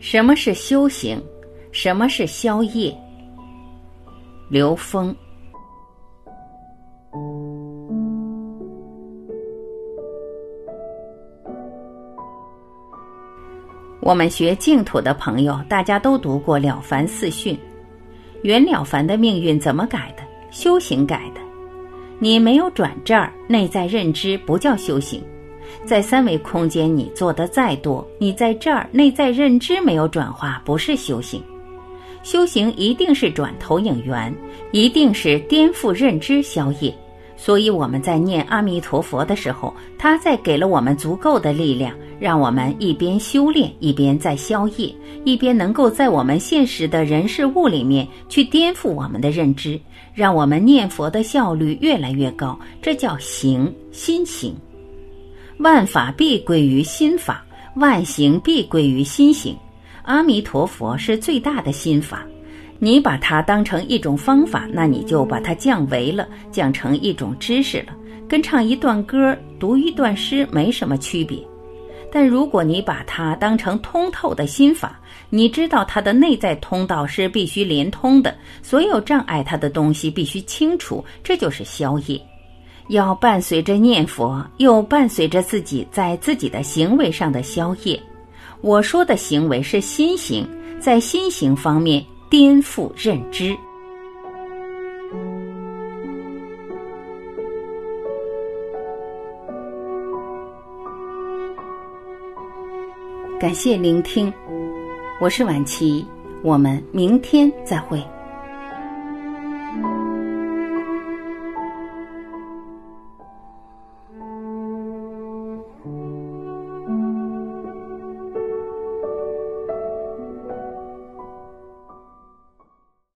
什么是修行？什么是宵夜？刘峰。我们学净土的朋友，大家都读过《了凡四训》。袁了凡的命运怎么改的？修行改的。你没有转这儿，内在认知不叫修行。在三维空间，你做的再多，你在这儿内在认知没有转化，不是修行。修行一定是转投影源，一定是颠覆认知消业。所以我们在念阿弥陀佛的时候，他在给了我们足够的力量，让我们一边修炼，一边在消业，一边能够在我们现实的人事物里面去颠覆我们的认知，让我们念佛的效率越来越高。这叫行心行。万法必归于心法，万行必归于心行。阿弥陀佛是最大的心法，你把它当成一种方法，那你就把它降维了，降成一种知识了，跟唱一段歌、读一段诗没什么区别。但如果你把它当成通透的心法，你知道它的内在通道是必须连通的，所有障碍它的东西必须清除，这就是消业。要伴随着念佛，又伴随着自己在自己的行为上的消业。我说的行为是心行，在心行方面颠覆认知。感谢聆听，我是晚琪，我们明天再会。